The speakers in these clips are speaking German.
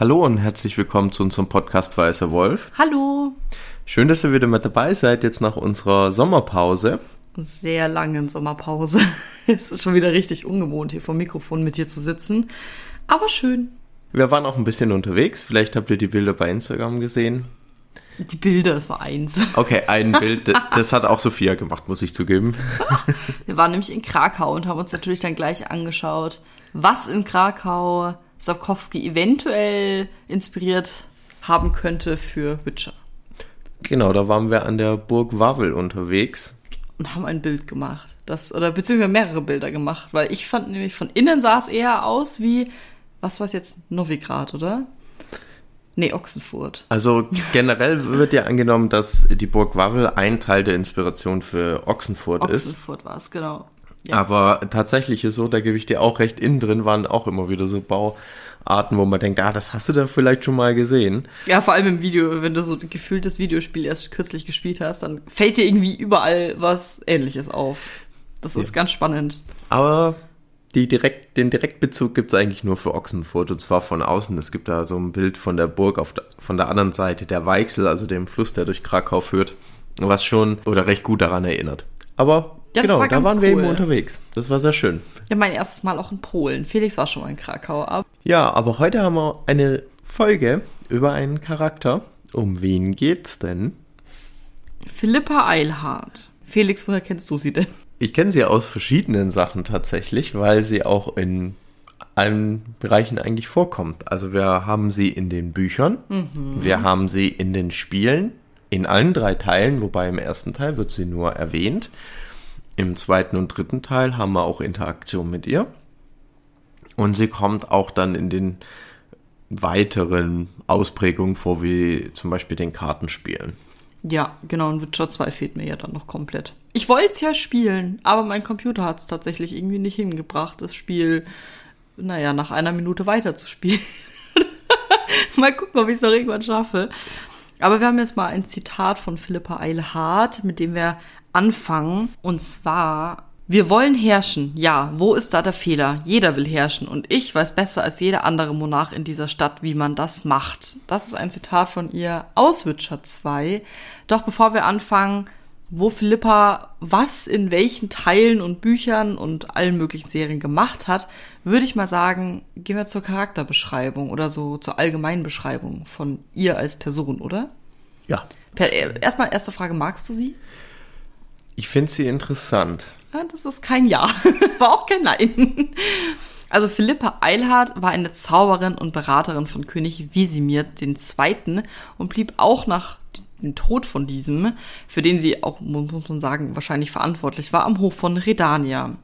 Hallo und herzlich willkommen zu unserem Podcast Weißer Wolf. Hallo. Schön, dass ihr wieder mit dabei seid, jetzt nach unserer Sommerpause. Sehr langen Sommerpause. es ist schon wieder richtig ungewohnt, hier vor Mikrofon mit dir zu sitzen. Aber schön. Wir waren auch ein bisschen unterwegs. Vielleicht habt ihr die Bilder bei Instagram gesehen. Die Bilder, es war eins. Okay, ein Bild. Das hat auch Sophia gemacht, muss ich zugeben. Wir waren nämlich in Krakau und haben uns natürlich dann gleich angeschaut, was in Krakau Sapkowski eventuell inspiriert haben könnte für Witcher. Genau, da waren wir an der Burg Wawel unterwegs. Und haben ein Bild gemacht. Das, oder beziehungsweise mehrere Bilder gemacht, weil ich fand nämlich von innen sah es eher aus wie, was war es jetzt, Novigrad, oder? Nee, Ochsenfurt. Also generell wird ja angenommen, dass die Burg Wawel ein Teil der Inspiration für Ochsenfurt, Ochsenfurt ist. Ochsenfurt war es, genau. Ja. Aber tatsächlich ist so, da gebe ich dir auch recht, innen drin waren auch immer wieder so Bauarten, wo man denkt, ah, das hast du da vielleicht schon mal gesehen. Ja, vor allem im Video, wenn du so gefühlt das Videospiel erst kürzlich gespielt hast, dann fällt dir irgendwie überall was ähnliches auf. Das ist ja. ganz spannend. Aber die direkt, den Direktbezug gibt's eigentlich nur für Ochsenfurt und zwar von außen. Es gibt da so ein Bild von der Burg auf der, von der anderen Seite, der Weichsel, also dem Fluss, der durch Krakau führt, was schon oder recht gut daran erinnert. Aber ja, genau, war da waren cool. wir eben unterwegs. Das war sehr schön. Ja, mein erstes Mal auch in Polen. Felix war schon mal in Krakau. Aber ja, aber heute haben wir eine Folge über einen Charakter. Um wen geht's denn? Philippa Eilhardt. Felix, woher kennst du sie denn? Ich kenne sie aus verschiedenen Sachen tatsächlich, weil sie auch in allen Bereichen eigentlich vorkommt. Also wir haben sie in den Büchern, mhm. wir haben sie in den Spielen, in allen drei Teilen, wobei im ersten Teil wird sie nur erwähnt. Im zweiten und dritten Teil haben wir auch Interaktion mit ihr. Und sie kommt auch dann in den weiteren Ausprägungen vor, wie zum Beispiel den Kartenspielen. Ja, genau, und Witcher 2 fehlt mir ja dann noch komplett. Ich wollte es ja spielen, aber mein Computer hat es tatsächlich irgendwie nicht hingebracht, das Spiel, naja, nach einer Minute weiter zu spielen. mal gucken, ob ich es noch irgendwann schaffe. Aber wir haben jetzt mal ein Zitat von Philippa Eilhardt, mit dem wir anfangen. Und zwar, wir wollen herrschen. Ja, wo ist da der Fehler? Jeder will herrschen. Und ich weiß besser als jeder andere Monarch in dieser Stadt, wie man das macht. Das ist ein Zitat von ihr aus Witcher 2. Doch bevor wir anfangen, wo Philippa was in welchen Teilen und Büchern und allen möglichen Serien gemacht hat, würde ich mal sagen, gehen wir zur Charakterbeschreibung oder so zur allgemeinen Beschreibung von ihr als Person, oder? Ja. Äh, erstmal erste Frage, magst du sie? Ich finde sie interessant. Ja, das ist kein Ja. War auch kein Nein. Also Philippa Eilhardt war eine Zauberin und Beraterin von König Wisimir II. und blieb auch nach dem Tod von diesem, für den sie auch, muss man sagen, wahrscheinlich verantwortlich war, am Hof von Redania.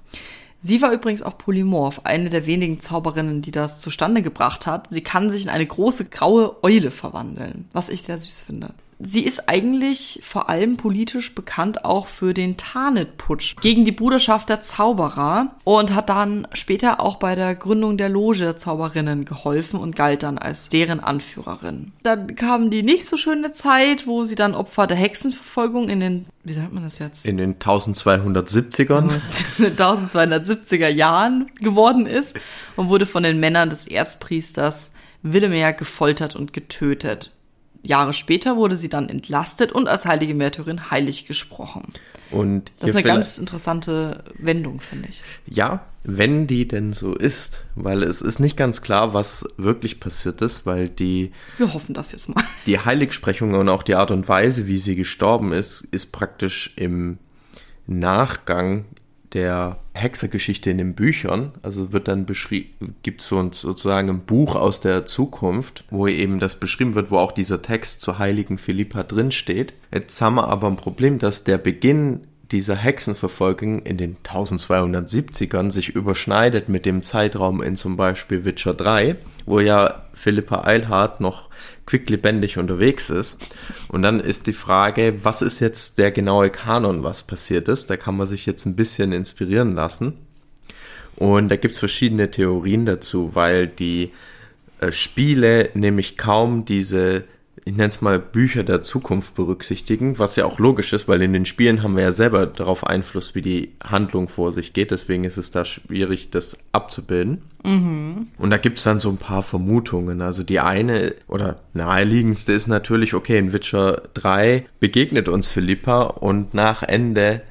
Sie war übrigens auch polymorph, eine der wenigen Zauberinnen, die das zustande gebracht hat. Sie kann sich in eine große graue Eule verwandeln, was ich sehr süß finde sie ist eigentlich vor allem politisch bekannt auch für den Tarnet-Putsch gegen die Bruderschaft der Zauberer und hat dann später auch bei der Gründung der Loge der Zauberinnen geholfen und galt dann als deren Anführerin. Dann kam die nicht so schöne Zeit, wo sie dann Opfer der Hexenverfolgung in den, wie sagt man das jetzt? In den 1270ern. 1270er Jahren geworden ist und wurde von den Männern des Erzpriesters Willemer gefoltert und getötet. Jahre später wurde sie dann entlastet und als heilige Märtyrin heilig gesprochen. Und das ist eine ganz interessante Wendung, finde ich. Ja, wenn die denn so ist, weil es ist nicht ganz klar, was wirklich passiert ist, weil die. Wir hoffen das jetzt mal. Die Heiligsprechung und auch die Art und Weise, wie sie gestorben ist, ist praktisch im Nachgang der Hexergeschichte in den Büchern, also wird dann beschrieben, gibt es so ein, sozusagen ein Buch aus der Zukunft, wo eben das beschrieben wird, wo auch dieser Text zur heiligen Philippa drinsteht. Jetzt haben wir aber ein Problem, dass der Beginn dieser Hexenverfolgung in den 1270ern sich überschneidet mit dem Zeitraum in zum Beispiel Witcher 3, wo ja Philippa Eilhardt noch quicklebendig unterwegs ist. Und dann ist die Frage, was ist jetzt der genaue Kanon, was passiert ist? Da kann man sich jetzt ein bisschen inspirieren lassen. Und da gibt's verschiedene Theorien dazu, weil die äh, Spiele nämlich kaum diese ich nenne es mal, Bücher der Zukunft berücksichtigen, was ja auch logisch ist, weil in den Spielen haben wir ja selber darauf Einfluss, wie die Handlung vor sich geht. Deswegen ist es da schwierig, das abzubilden. Mhm. Und da gibt es dann so ein paar Vermutungen. Also die eine oder naheliegendste ist natürlich, okay, in Witcher 3 begegnet uns Philippa und nach Ende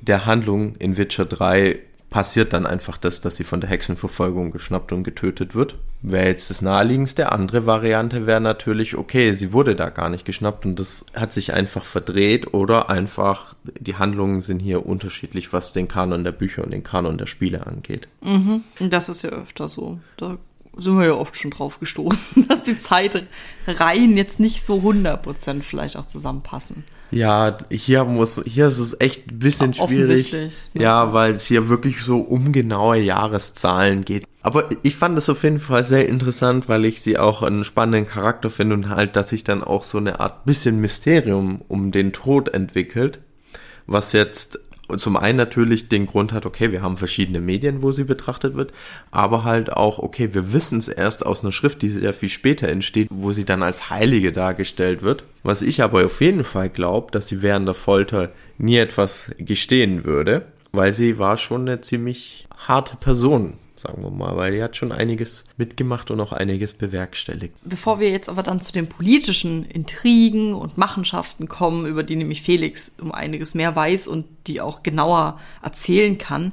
der Handlung in Witcher 3 passiert dann einfach das, dass sie von der Hexenverfolgung geschnappt und getötet wird. Wäre jetzt das naheliegendste. Andere Variante wäre natürlich, okay, sie wurde da gar nicht geschnappt und das hat sich einfach verdreht oder einfach die Handlungen sind hier unterschiedlich, was den Kanon der Bücher und den Kanon der Spiele angeht. Mhm. Das ist ja öfter so. Da sind wir ja oft schon drauf gestoßen, dass die Zeitreihen jetzt nicht so 100% vielleicht auch zusammenpassen. Ja, hier muss, hier ist es echt ein bisschen schwierig. Ja, ja, weil es hier wirklich so um genaue Jahreszahlen geht. Aber ich fand es auf jeden Fall sehr interessant, weil ich sie auch einen spannenden Charakter finde und halt, dass sich dann auch so eine Art bisschen Mysterium um den Tod entwickelt, was jetzt zum einen natürlich den Grund hat, okay, wir haben verschiedene Medien, wo sie betrachtet wird, aber halt auch, okay, wir wissen es erst aus einer Schrift, die sehr viel später entsteht, wo sie dann als Heilige dargestellt wird. Was ich aber auf jeden Fall glaube, dass sie während der Folter nie etwas gestehen würde, weil sie war schon eine ziemlich harte Person sagen wir mal, weil die hat schon einiges mitgemacht und auch einiges bewerkstelligt. Bevor wir jetzt aber dann zu den politischen Intrigen und Machenschaften kommen, über die nämlich Felix um einiges mehr weiß und die auch genauer erzählen kann,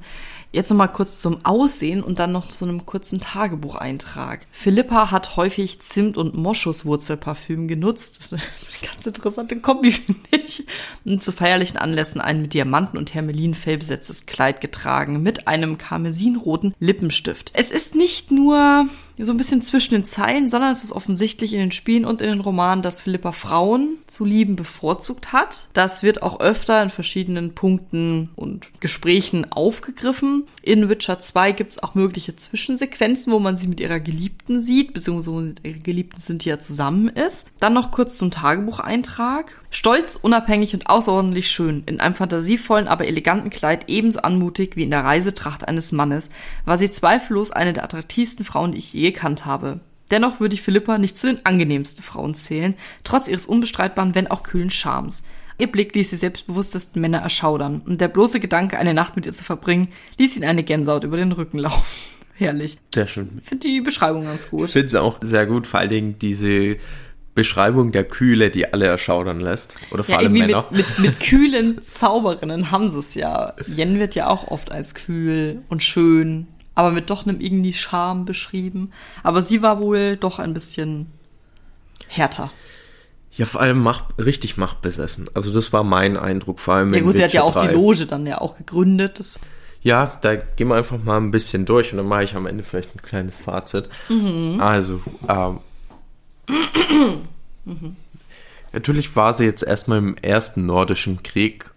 Jetzt noch mal kurz zum Aussehen und dann noch zu einem kurzen Tagebucheintrag. Philippa hat häufig Zimt- und Moschuswurzelparfüm genutzt. Das ist eine ganz interessante Kombi, finde ich. Und zu feierlichen Anlässen ein mit Diamanten und Hermelinfell besetztes Kleid getragen mit einem karmesinroten Lippenstift. Es ist nicht nur so ein bisschen zwischen den Zeilen, sondern es ist offensichtlich in den Spielen und in den Romanen, dass Philippa Frauen zu lieben bevorzugt hat. Das wird auch öfter in verschiedenen Punkten und Gesprächen aufgegriffen. In Witcher 2 gibt es auch mögliche Zwischensequenzen, wo man sie mit ihrer Geliebten sieht, beziehungsweise mit ihrer Geliebten sind, die ja zusammen ist. Dann noch kurz zum Tagebucheintrag. Stolz, unabhängig und außerordentlich schön, in einem fantasievollen, aber eleganten Kleid ebenso anmutig wie in der Reisetracht eines Mannes, war sie zweifellos eine der attraktivsten Frauen, die ich je gekannt habe. Dennoch würde ich Philippa nicht zu den angenehmsten Frauen zählen, trotz ihres unbestreitbaren, wenn auch kühlen Charmes. Ihr Blick ließ die selbstbewusstesten Männer erschaudern, und der bloße Gedanke, eine Nacht mit ihr zu verbringen, ließ ihn eine Gänsehaut über den Rücken laufen. Herrlich. Sehr schön. Ich finde die Beschreibung ganz gut. Ich finde sie auch sehr gut, vor allen Dingen diese Beschreibung der Kühle, die alle erschaudern lässt. Oder vor ja, allem Männer. Mit, mit, mit kühlen Zauberinnen haben sie es ja. Yen wird ja auch oft als kühl und schön, aber mit doch einem irgendwie Charme beschrieben. Aber sie war wohl doch ein bisschen härter. Ja, vor allem macht, richtig machtbesessen. Also das war mein Eindruck, vor allem Ja gut, sie hat ja auch 3. die Loge dann ja auch gegründet. Das ja, da gehen wir einfach mal ein bisschen durch und dann mache ich am Ende vielleicht ein kleines Fazit. Mhm. Also, ähm, mhm. Natürlich war sie jetzt erstmal im ersten nordischen Krieg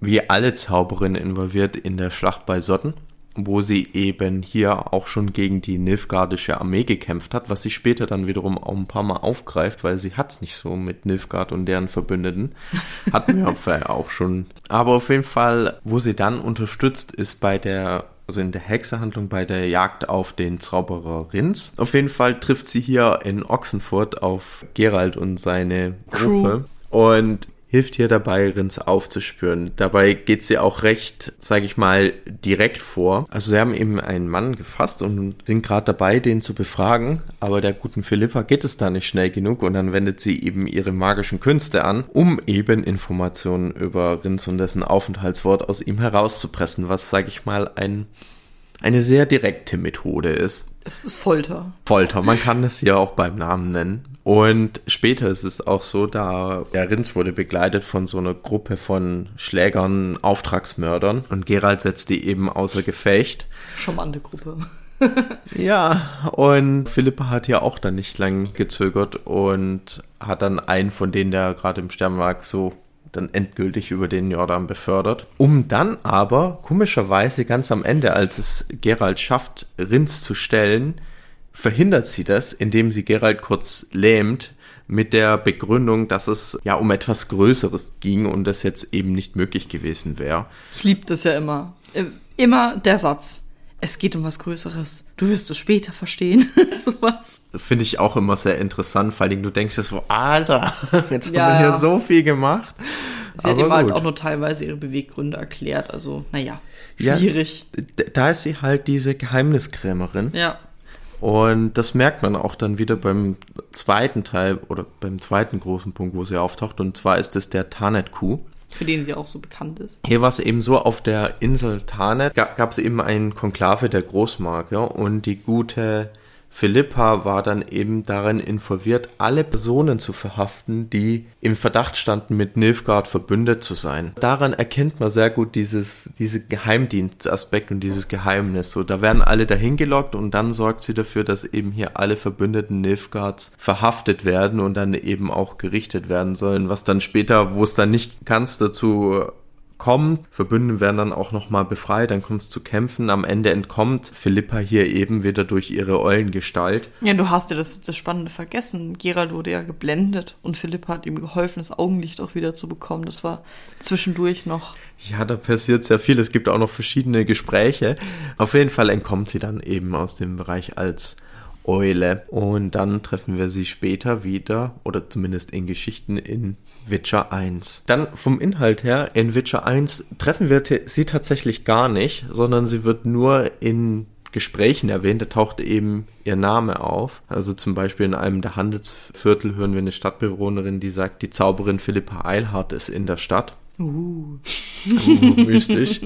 wie alle Zauberinnen involviert in der Schlacht bei Sotten, wo sie eben hier auch schon gegen die Nilfgaardische Armee gekämpft hat, was sie später dann wiederum auch ein paar Mal aufgreift, weil sie hat's nicht so mit Nilfgaard und deren Verbündeten. Hatten wir auch schon. Aber auf jeden Fall, wo sie dann unterstützt, ist bei der also in der Hexerhandlung bei der Jagd auf den Zauberer Rins. Auf jeden Fall trifft sie hier in Ochsenfurt auf Gerald und seine Gruppe. Crew. Und hilft hier dabei, Rins aufzuspüren. Dabei geht sie auch recht, sage ich mal, direkt vor. Also sie haben eben einen Mann gefasst und sind gerade dabei, den zu befragen, aber der guten Philippa geht es da nicht schnell genug und dann wendet sie eben ihre magischen Künste an, um eben Informationen über Rins und dessen Aufenthaltswort aus ihm herauszupressen, was, sage ich mal, ein eine sehr direkte Methode ist. Es ist Folter. Folter, man kann es ja auch beim Namen nennen. Und später ist es auch so, da der Rins wurde begleitet von so einer Gruppe von Schlägern, Auftragsmördern und Gerald setzt die eben außer Gefecht. Charmante Gruppe. ja, und Philippa hat ja auch dann nicht lang gezögert und hat dann einen von denen, der gerade im Sterben lag, so dann endgültig über den Jordan befördert. Um dann aber komischerweise ganz am Ende, als es Gerald schafft, Rins zu stellen, verhindert sie das, indem sie Gerald kurz lähmt mit der Begründung, dass es ja um etwas Größeres ging und das jetzt eben nicht möglich gewesen wäre. Ich liebe das ja immer. Immer der Satz. Es geht um was Größeres. Du wirst es später verstehen. Sowas. Finde ich auch immer sehr interessant, vor allem du denkst ja so, Alter, jetzt Ja, haben wir hier ja. so viel gemacht. Sie hat Aber ihm halt gut. auch nur teilweise ihre Beweggründe erklärt. Also, naja, Ja. schwierig. D- Da ist sie halt diese Geheimniskrämerin. Ja. Und das merkt man auch dann wieder beim zweiten Teil oder beim zweiten großen Punkt, wo sie auftaucht. Und zwar ist es der Tarnet-Coup. Für den sie auch so bekannt ist. Hier war es eben so, auf der Insel Tarnet gab es eben ein Konklave der Großmarke und die gute Philippa war dann eben darin involviert, alle Personen zu verhaften, die im Verdacht standen, mit Nilfgaard verbündet zu sein. Daran erkennt man sehr gut dieses, diese Geheimdienstaspekt und dieses Geheimnis. So, da werden alle dahin gelockt und dann sorgt sie dafür, dass eben hier alle Verbündeten Nilfgaards verhaftet werden und dann eben auch gerichtet werden sollen, was dann später, wo es dann nicht ganz dazu kommt. Verbündete werden dann auch nochmal befreit, dann kommt es zu Kämpfen. Am Ende entkommt Philippa hier eben wieder durch ihre Eulengestalt. Ja, du hast ja das, das Spannende vergessen. Gerald wurde ja geblendet und Philippa hat ihm geholfen, das Augenlicht auch wieder zu bekommen. Das war zwischendurch noch. Ja, da passiert sehr viel. Es gibt auch noch verschiedene Gespräche. Auf jeden Fall entkommt sie dann eben aus dem Bereich als Eule. Und dann treffen wir sie später wieder, oder zumindest in Geschichten in Witcher 1. Dann vom Inhalt her, in Witcher 1 treffen wir sie tatsächlich gar nicht, sondern sie wird nur in Gesprächen erwähnt, da taucht eben ihr Name auf. Also zum Beispiel in einem der Handelsviertel hören wir eine Stadtbewohnerin, die sagt, die Zauberin Philippa Eilhart ist in der Stadt. Uh. mystisch.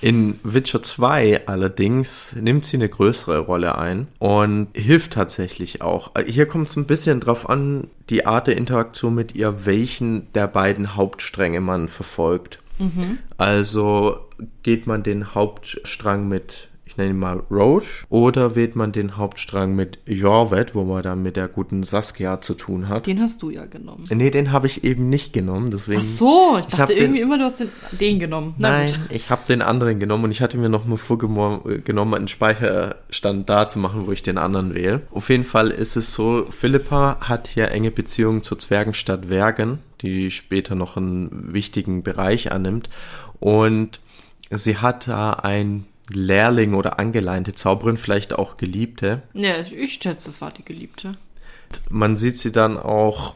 In Witcher 2 allerdings nimmt sie eine größere Rolle ein und hilft tatsächlich auch. Hier kommt es ein bisschen drauf an, die Art der Interaktion mit ihr, welchen der beiden Hauptstränge man verfolgt. Also geht man den Hauptstrang mit, ich nenne ihn mal Roche, oder wählt man den Hauptstrang mit Jorvet, wo man dann mit der guten Saskia zu tun hat. Den hast du ja genommen. Nee, den habe ich eben nicht genommen, deswegen. Ach so, ich Ich dachte den- irgendwie immer, du hast den, den genommen. Na Nein, gut. ich habe den anderen genommen und ich hatte mir noch mal vorgenommen, einen Speicherstand da zu machen, wo ich den anderen wähle. Auf jeden Fall ist es so, Philippa hat hier enge Beziehungen zur Zwergenstadt Wergen, die später noch einen wichtigen Bereich annimmt. Und sie hat da ein Lehrling oder angeleinte Zauberin, vielleicht auch Geliebte. Ja, ich, schätze, das war die Geliebte. Man sieht sie dann auch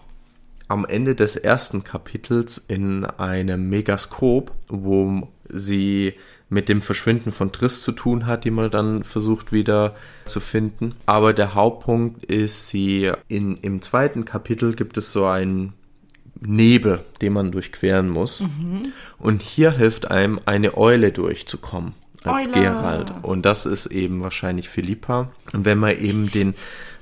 am Ende des ersten Kapitels in einem Megaskop, wo sie mit dem Verschwinden von Triss zu tun hat, die man dann versucht wieder zu finden. Aber der Hauptpunkt ist, sie in, im zweiten Kapitel gibt es so einen Nebel, den man durchqueren muss. Und hier hilft einem eine Eule durchzukommen als Eule. Gerald. Und das ist eben wahrscheinlich Philippa. Und wenn man eben den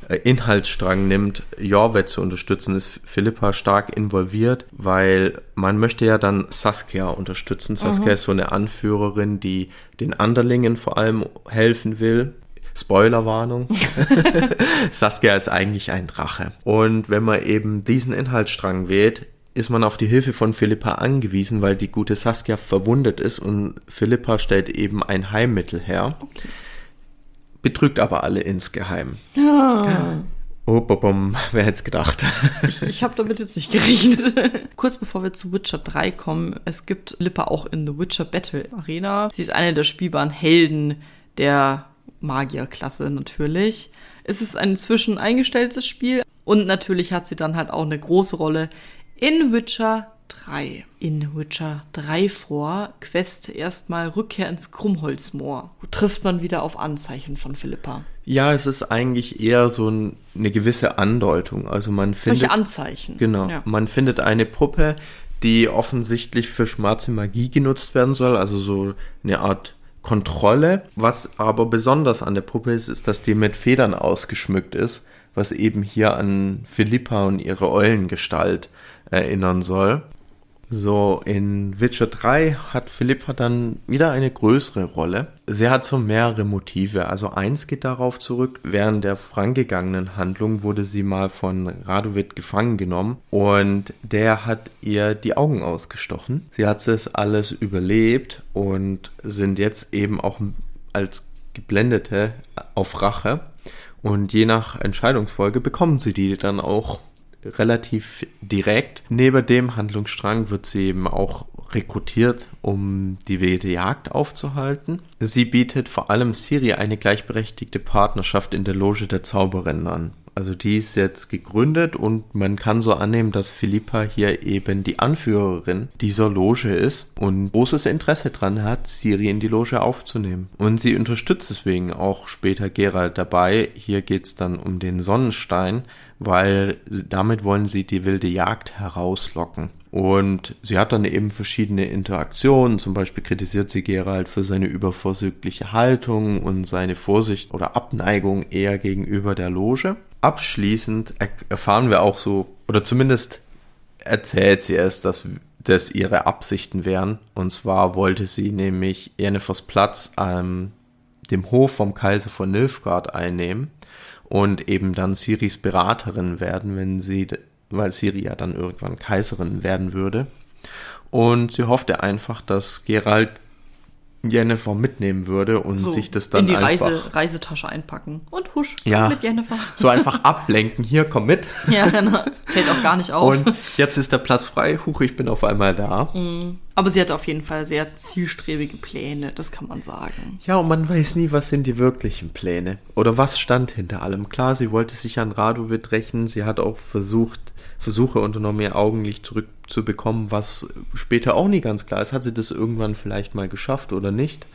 äh, Inhaltsstrang nimmt, Jorvet zu unterstützen, ist Philippa stark involviert, weil man möchte ja dann Saskia unterstützen. Saskia ist so eine Anführerin, die den Anderlingen vor allem helfen will. Spoilerwarnung. Saskia ist eigentlich ein Drache. Und wenn man eben diesen Inhaltsstrang wählt, ist man auf die Hilfe von Philippa angewiesen, weil die gute Saskia verwundet ist und Philippa stellt eben ein Heilmittel her. Betrügt aber alle insgeheim. Oh, bom, wer hätte es gedacht? Ich, ich habe damit jetzt nicht gerechnet. Kurz bevor wir zu Witcher 3 kommen, es gibt Lippa auch in The Witcher Battle Arena. Sie ist eine der spielbaren Helden der Magierklasse natürlich. Es ist ein inzwischen eingestelltes Spiel und natürlich hat sie dann halt auch eine große Rolle in Witcher 3. In Witcher 3 vor Quest erstmal Rückkehr ins Krummholzmoor. Wo trifft man wieder auf Anzeichen von Philippa? Ja, es ist eigentlich eher so ein, eine gewisse Andeutung. Also man findet. Solche Anzeichen. Genau. Ja. Man findet eine Puppe, die offensichtlich für schwarze Magie genutzt werden soll, also so eine Art Kontrolle. Was aber besonders an der Puppe ist, ist, dass die mit Federn ausgeschmückt ist, was eben hier an Philippa und ihre Eulengestalt erinnern soll. So, in Witcher 3 hat Philippa dann wieder eine größere Rolle. Sie hat so mehrere Motive. Also eins geht darauf zurück, während der vorangegangenen Handlung wurde sie mal von Radovid gefangen genommen und der hat ihr die Augen ausgestochen. Sie hat es alles überlebt und sind jetzt eben auch als Geblendete auf Rache. Und je nach Entscheidungsfolge bekommen sie die dann auch relativ direkt. Neben dem Handlungsstrang wird sie eben auch rekrutiert, um die wilde Jagd aufzuhalten. Sie bietet vor allem Siri eine gleichberechtigte Partnerschaft in der Loge der Zauberin an. Also die ist jetzt gegründet und man kann so annehmen, dass Philippa hier eben die Anführerin dieser Loge ist und großes Interesse dran hat, Siri in die Loge aufzunehmen. Und sie unterstützt deswegen auch später Gerald dabei. Hier geht's dann um den Sonnenstein, weil damit wollen sie die wilde Jagd herauslocken. Und sie hat dann eben verschiedene Interaktionen. Zum Beispiel kritisiert sie Gerald für seine übervorsichtliche Haltung und seine Vorsicht oder Abneigung eher gegenüber der Loge. Abschließend erfahren wir auch so, oder zumindest erzählt sie es, dass das ihre Absichten wären. Und zwar wollte sie nämlich Jennifers Platz ähm, dem Hof vom Kaiser von Nilfgaard einnehmen und eben dann Siris Beraterin werden, wenn sie weil Siri ja dann irgendwann Kaiserin werden würde. Und sie hoffte einfach, dass Gerald Jennifer mitnehmen würde und so, sich das dann in die einfach Reise, Reisetasche einpacken und husch ja, mit Jennifer. So einfach ablenken. Hier, komm mit. Ja, genau. Fällt auch gar nicht auf. Und jetzt ist der Platz frei. Huch, ich bin auf einmal da. Mhm. Aber sie hat auf jeden Fall sehr zielstrebige Pläne, das kann man sagen. Ja, und man weiß nie, was sind die wirklichen Pläne oder was stand hinter allem. Klar, sie wollte sich an Radovid rächen. Sie hat auch versucht, Versuche unternommen, ihr Augenlicht zurückzubekommen, was später auch nie ganz klar ist. Hat sie das irgendwann vielleicht mal geschafft oder nicht?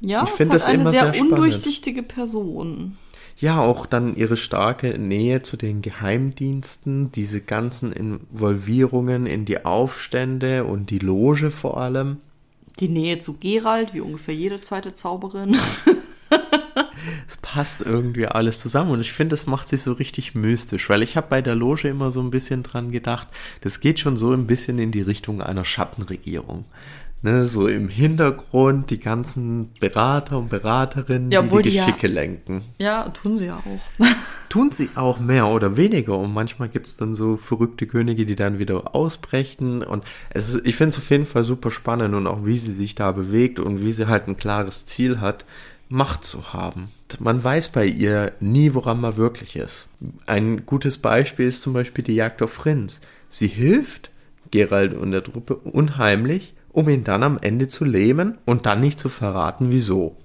Ja, ich finde das eine immer sehr, sehr undurchsichtige Person. Ja, auch dann ihre starke Nähe zu den Geheimdiensten, diese ganzen Involvierungen in die Aufstände und die Loge vor allem. Die Nähe zu Gerald, wie ungefähr jede zweite Zauberin. es passt irgendwie alles zusammen und ich finde, das macht sich so richtig mystisch, weil ich habe bei der Loge immer so ein bisschen dran gedacht, das geht schon so ein bisschen in die Richtung einer Schattenregierung. Ne, so im Hintergrund die ganzen Berater und Beraterinnen, ja, die die Geschicke ja, lenken. Ja, tun sie ja auch. tun sie auch mehr oder weniger und manchmal gibt es dann so verrückte Könige, die dann wieder ausbrechen und es ist, ich finde es auf jeden Fall super spannend und auch wie sie sich da bewegt und wie sie halt ein klares Ziel hat, Macht zu haben. Man weiß bei ihr nie, woran man wirklich ist. Ein gutes Beispiel ist zum Beispiel die Jagd auf Frins. Sie hilft Gerald und der Truppe unheimlich, um ihn dann am Ende zu lähmen und dann nicht zu verraten, wieso.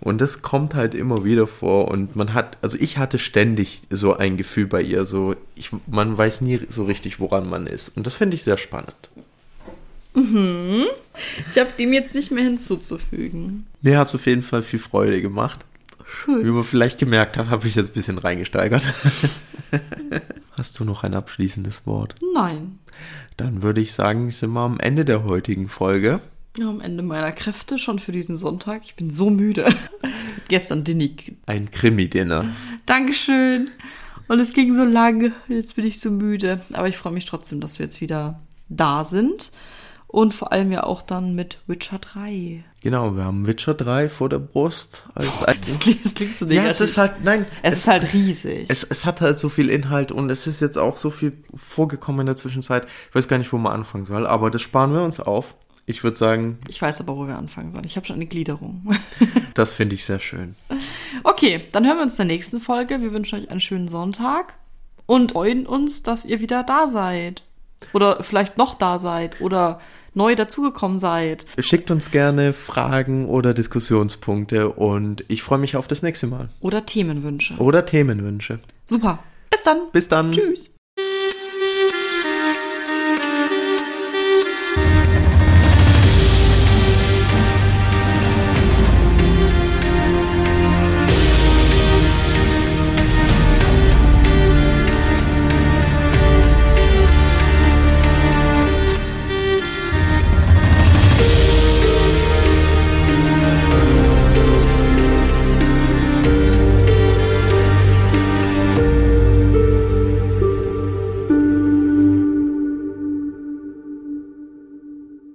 Und das kommt halt immer wieder vor und man hat, also ich hatte ständig so ein Gefühl bei ihr, so, ich, man weiß nie so richtig, woran man ist. Und das finde ich sehr spannend. Mhm. Ich habe dem jetzt nicht mehr hinzuzufügen. Mir hat es auf jeden Fall viel Freude gemacht. Schön. Wie man vielleicht gemerkt hat, habe ich jetzt ein bisschen reingesteigert. Hast du noch ein abschließendes Wort? Nein. Dann würde ich sagen, sind wir am Ende der heutigen Folge. Ja, am Ende meiner Kräfte schon für diesen Sonntag. Ich bin so müde. Gestern Dinnig. Ein Krimi-Dinner. Dankeschön. Und es ging so lang. Jetzt bin ich so müde. Aber ich freue mich trotzdem, dass wir jetzt wieder da sind. Und vor allem ja auch dann mit Witcher 3. Genau, wir haben Witcher 3 vor der Brust. Als das, klingt, das klingt so negativ. Ja, es ist halt, nein. Es, es, ist halt riesig. Es, es hat halt so viel Inhalt und es ist jetzt auch so viel vorgekommen in der Zwischenzeit. Ich weiß gar nicht, wo man anfangen soll, aber das sparen wir uns auf. Ich würde sagen. Ich weiß aber, wo wir anfangen sollen. Ich habe schon eine Gliederung. das finde ich sehr schön. Okay, dann hören wir uns in der nächsten Folge. Wir wünschen euch einen schönen Sonntag und freuen uns, dass ihr wieder da seid. Oder vielleicht noch da seid. Oder neu dazugekommen seid. Schickt uns gerne Fragen oder Diskussionspunkte und ich freue mich auf das nächste Mal. Oder Themenwünsche. Oder Themenwünsche. Super. Bis dann. Bis dann. Tschüss.